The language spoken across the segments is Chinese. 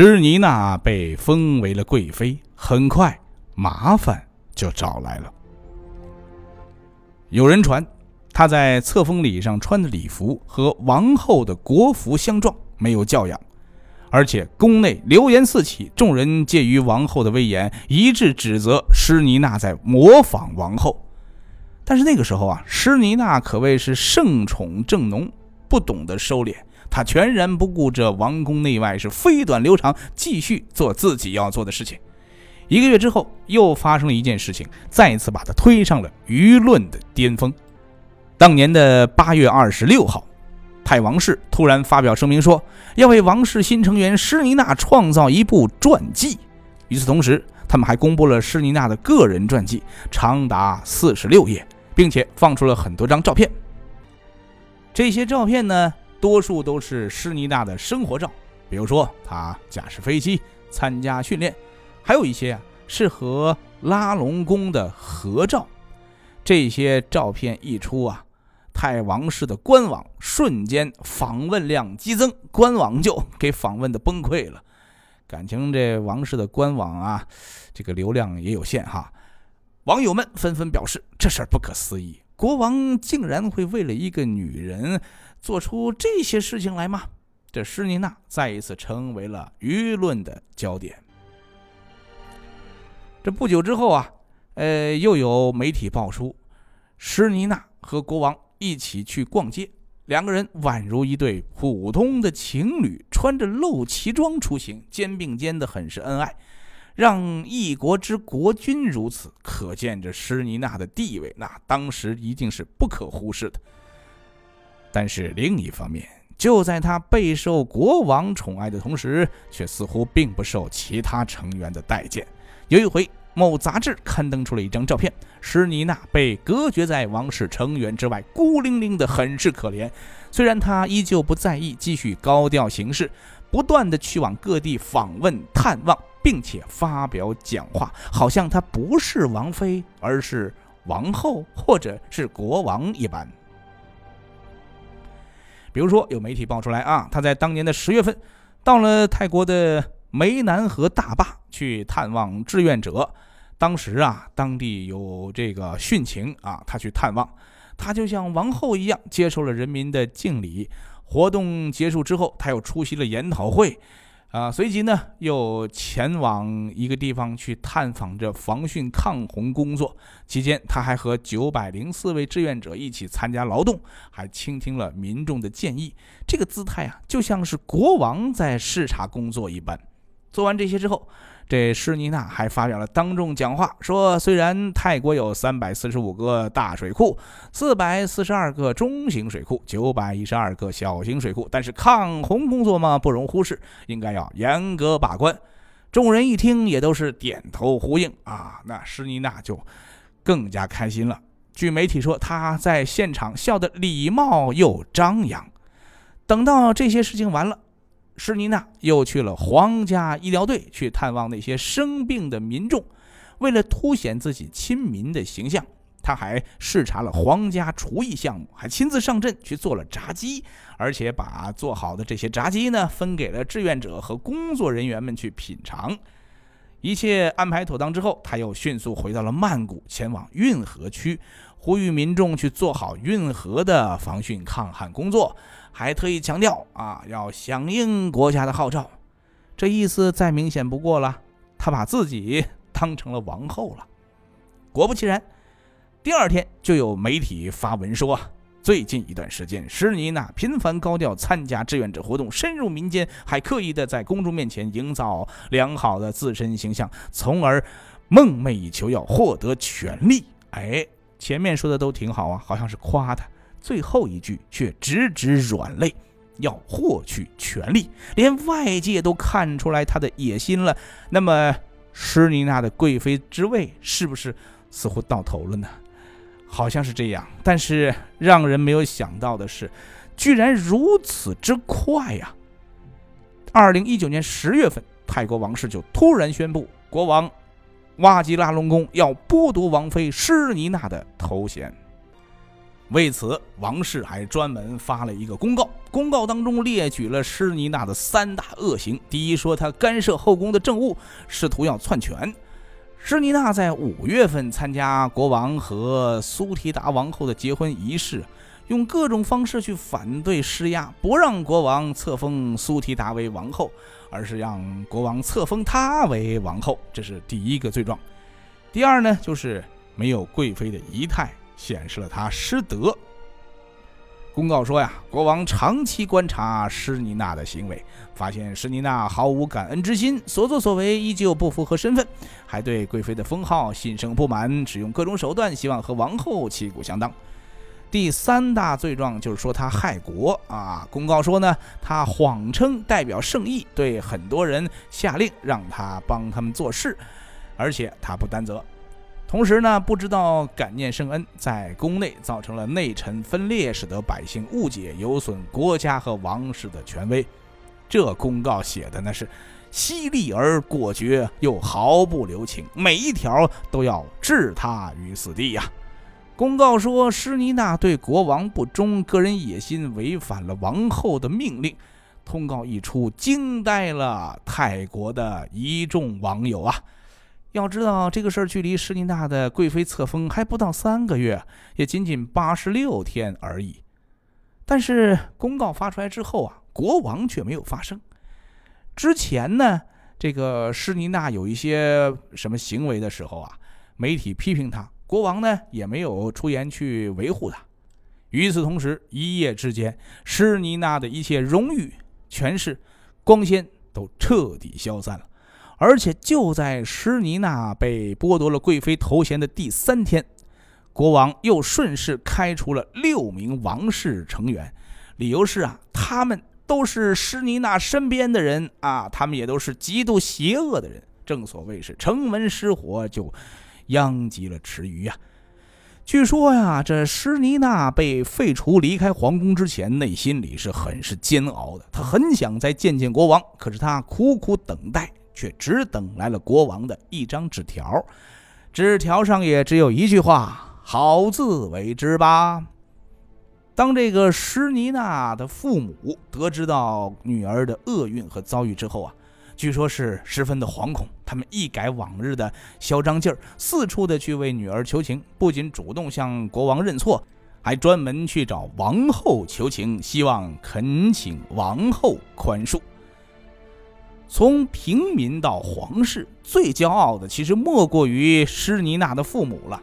施妮娜被封为了贵妃，很快麻烦就找来了。有人传，她在册封礼上穿的礼服和王后的国服相撞，没有教养，而且宫内流言四起，众人介于王后的威严，一致指责施妮娜在模仿王后。但是那个时候啊，施妮娜可谓是盛宠正浓，不懂得收敛。他全然不顾这王宫内外，是飞短流长，继续做自己要做的事情。一个月之后，又发生了一件事情，再次把他推上了舆论的巅峰。当年的八月二十六号，泰王室突然发表声明说，要为王室新成员施妮娜创造一部传记。与此同时，他们还公布了施妮娜的个人传记，长达四十六页，并且放出了很多张照片。这些照片呢？多数都是施妮娜的生活照，比如说她驾驶飞机、参加训练，还有一些啊是和拉隆宫的合照。这些照片一出啊，泰王室的官网瞬间访问量激增，官网就给访问的崩溃了。感情这王室的官网啊，这个流量也有限哈。网友们纷纷表示，这事儿不可思议，国王竟然会为了一个女人。做出这些事情来吗？这施妮娜再一次成为了舆论的焦点。这不久之后啊，呃，又有媒体爆出，施妮娜和国王一起去逛街，两个人宛如一对普通的情侣，穿着露脐装出行，肩并肩的很是恩爱，让一国之国君如此，可见这施妮娜的地位，那当时一定是不可忽视的。但是另一方面，就在他备受国王宠爱的同时，却似乎并不受其他成员的待见。有一回，某杂志刊登出了一张照片，施妮娜被隔绝在王室成员之外，孤零零的，很是可怜。虽然她依旧不在意，继续高调行事，不断的去往各地访问探望，并且发表讲话，好像她不是王妃，而是王后或者是国王一般。比如说，有媒体爆出来啊，他在当年的十月份，到了泰国的湄南河大坝去探望志愿者。当时啊，当地有这个殉情啊，他去探望，他就像王后一样接受了人民的敬礼。活动结束之后，他又出席了研讨会。啊，随即呢，又前往一个地方去探访着防汛抗洪工作。期间，他还和九百零四位志愿者一起参加劳动，还倾听了民众的建议。这个姿态啊，就像是国王在视察工作一般。做完这些之后。这施妮娜还发表了当众讲话，说：“虽然泰国有三百四十五个大水库、四百四十二个中型水库、九百一十二个小型水库，但是抗洪工作嘛，不容忽视，应该要严格把关。”众人一听，也都是点头呼应啊。那施妮娜就更加开心了。据媒体说，她在现场笑得礼貌又张扬。等到这些事情完了。施妮娜又去了皇家医疗队去探望那些生病的民众，为了凸显自己亲民的形象，他还视察了皇家厨艺项目，还亲自上阵去做了炸鸡，而且把做好的这些炸鸡呢分给了志愿者和工作人员们去品尝。一切安排妥当之后，他又迅速回到了曼谷，前往运河区，呼吁民众去做好运河的防汛抗旱工作。还特意强调啊，要响应国家的号召，这意思再明显不过了。他把自己 当成了王后了。果不其然，第二天就有媒体发文说，最近一段时间，施妮娜频繁高调参加志愿者活动，深入民间，还刻意的在公众面前营造良好的自身形象，从而梦寐以求要获得权力。哎，前面说的都挺好啊，好像是夸他。最后一句却直指软肋，要获取权力，连外界都看出来他的野心了。那么，施妮娜的贵妃之位是不是似乎到头了呢？好像是这样。但是让人没有想到的是，居然如此之快呀！二零一九年十月份，泰国王室就突然宣布，国王瓦吉拉隆功要剥夺王妃施妮娜的头衔。为此，王室还专门发了一个公告，公告当中列举了施尼娜的三大恶行。第一，说她干涉后宫的政务，试图要篡权。施尼娜在五月份参加国王和苏提达王后的结婚仪式，用各种方式去反对施压，不让国王册封苏提达为王后，而是让国王册封她为王后。这是第一个罪状。第二呢，就是没有贵妃的仪态，显示了她失德。公告说呀，国王长期观察施妮娜的行为，发现施妮娜毫无感恩之心，所作所为依旧不符合身份，还对贵妃的封号心生不满，使用各种手段希望和王后旗鼓相当。第三大罪状就是说他害国啊。公告说呢，他谎称代表圣意，对很多人下令让他帮他们做事，而且他不担责。同时呢，不知道感念圣恩，在宫内造成了内臣分裂，使得百姓误解，有损国家和王室的权威。这公告写的那是犀利而果决，又毫不留情，每一条都要置他于死地呀。公告说，施妮娜对国王不忠，个人野心，违反了王后的命令。通告一出，惊呆了泰国的一众网友啊。要知道，这个事儿距离施尼娜的贵妃册封还不到三个月，也仅仅八十六天而已。但是公告发出来之后啊，国王却没有发声。之前呢，这个施妮娜有一些什么行为的时候啊，媒体批评她，国王呢也没有出言去维护她。与此同时，一夜之间，施妮娜的一切荣誉、权势、光鲜都彻底消散了。而且就在施妮娜被剥夺了贵妃头衔的第三天，国王又顺势开除了六名王室成员，理由是啊，他们都是施妮娜身边的人啊，他们也都是极度邪恶的人。正所谓是城门失火，就殃及了池鱼呀。据说呀，这施妮娜被废除离开皇宫之前，内心里是很是煎熬的，她很想再见见国王，可是她苦苦等待。却只等来了国王的一张纸条，纸条上也只有一句话：“好自为之吧。”当这个施妮娜的父母得知到女儿的厄运和遭遇之后啊，据说是十分的惶恐。他们一改往日的嚣张劲儿，四处的去为女儿求情，不仅主动向国王认错，还专门去找王后求情，希望恳请王后宽恕。从平民到皇室，最骄傲的其实莫过于施尼娜的父母了。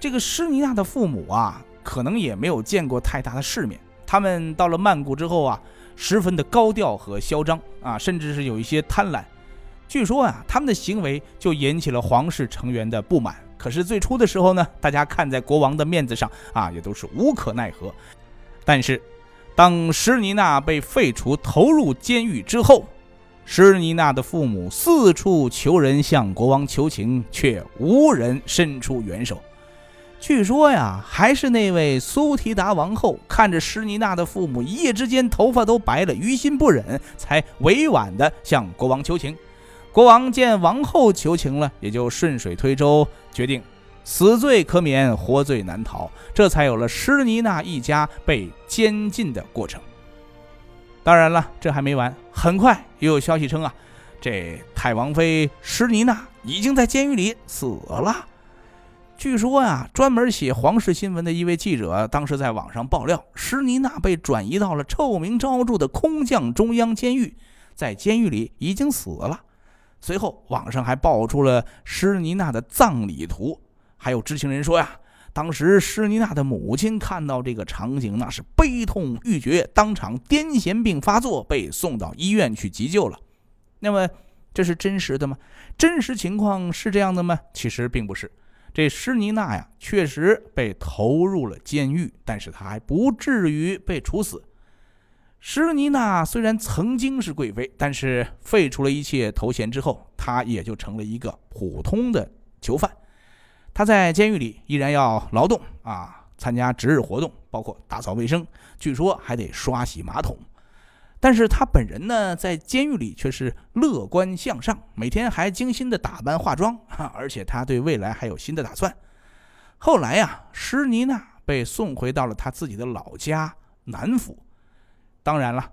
这个施尼娜的父母啊，可能也没有见过太大的世面。他们到了曼谷之后啊，十分的高调和嚣张啊，甚至是有一些贪婪。据说啊，他们的行为就引起了皇室成员的不满。可是最初的时候呢，大家看在国王的面子上啊，也都是无可奈何。但是，当施妮娜被废除、投入监狱之后，施妮娜的父母四处求人向国王求情，却无人伸出援手。据说呀，还是那位苏提达王后看着施妮娜的父母一夜之间头发都白了，于心不忍，才委婉地向国王求情。国王见王后求情了，也就顺水推舟，决定死罪可免，活罪难逃，这才有了施妮娜一家被监禁的过程。当然了，这还没完。很快又有消息称啊，这太王妃施妮娜已经在监狱里死了。据说呀，专门写皇室新闻的一位记者当时在网上爆料，施妮娜被转移到了臭名昭著的空降中央监狱，在监狱里已经死了。随后，网上还爆出了施妮娜的葬礼图，还有知情人说呀。当时施妮娜的母亲看到这个场景，那是悲痛欲绝，当场癫痫病发作，被送到医院去急救了。那么，这是真实的吗？真实情况是这样的吗？其实并不是。这施妮娜呀，确实被投入了监狱，但是她还不至于被处死。施妮娜虽然曾经是贵妃，但是废除了一切头衔之后，她也就成了一个普通的囚犯。他在监狱里依然要劳动啊，参加值日活动，包括打扫卫生，据说还得刷洗马桶。但是他本人呢，在监狱里却是乐观向上，每天还精心的打扮化妆，而且他对未来还有新的打算。后来呀，施妮娜被送回到了他自己的老家南府。当然了，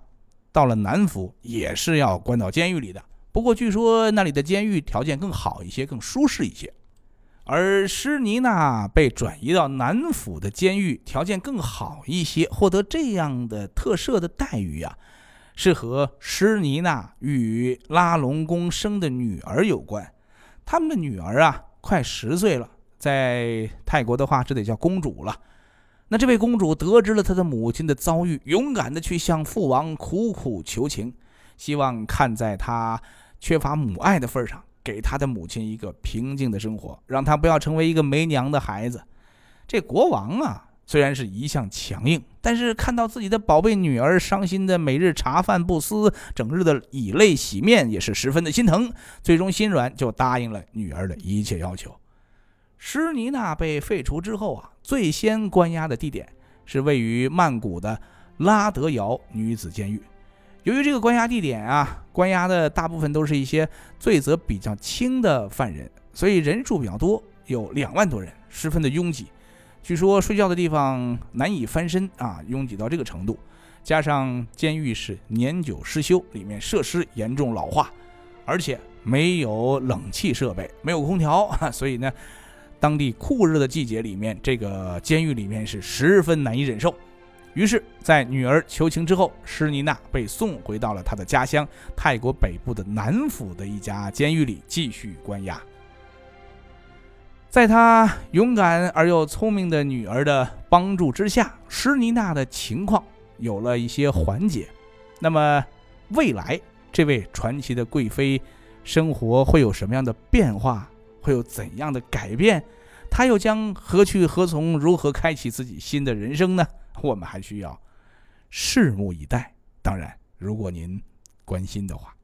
到了南府也是要关到监狱里的。不过据说那里的监狱条件更好一些，更舒适一些。而施妮娜被转移到南府的监狱，条件更好一些，获得这样的特赦的待遇啊，是和施妮娜与拉隆功生的女儿有关。他们的女儿啊，快十岁了，在泰国的话，这得叫公主了。那这位公主得知了她的母亲的遭遇，勇敢的去向父王苦苦求情，希望看在她缺乏母爱的份上。给他的母亲一个平静的生活，让他不要成为一个没娘的孩子。这国王啊，虽然是一向强硬，但是看到自己的宝贝女儿伤心的每日茶饭不思，整日的以泪洗面，也是十分的心疼。最终心软，就答应了女儿的一切要求。施妮娜被废除之后啊，最先关押的地点是位于曼谷的拉德瑶女子监狱。由于这个关押地点啊，关押的大部分都是一些罪责比较轻的犯人，所以人数比较多，有两万多人，十分的拥挤。据说睡觉的地方难以翻身啊，拥挤到这个程度。加上监狱是年久失修，里面设施严重老化，而且没有冷气设备，没有空调，所以呢，当地酷热的季节里面，这个监狱里面是十分难以忍受。于是，在女儿求情之后，施妮娜被送回到了她的家乡泰国北部的南府的一家监狱里继续关押。在她勇敢而又聪明的女儿的帮助之下，施妮娜的情况有了一些缓解。那么，未来这位传奇的贵妃生活会有什么样的变化？会有怎样的改变？她又将何去何从？如何开启自己新的人生呢？我们还需要拭目以待。当然，如果您关心的话。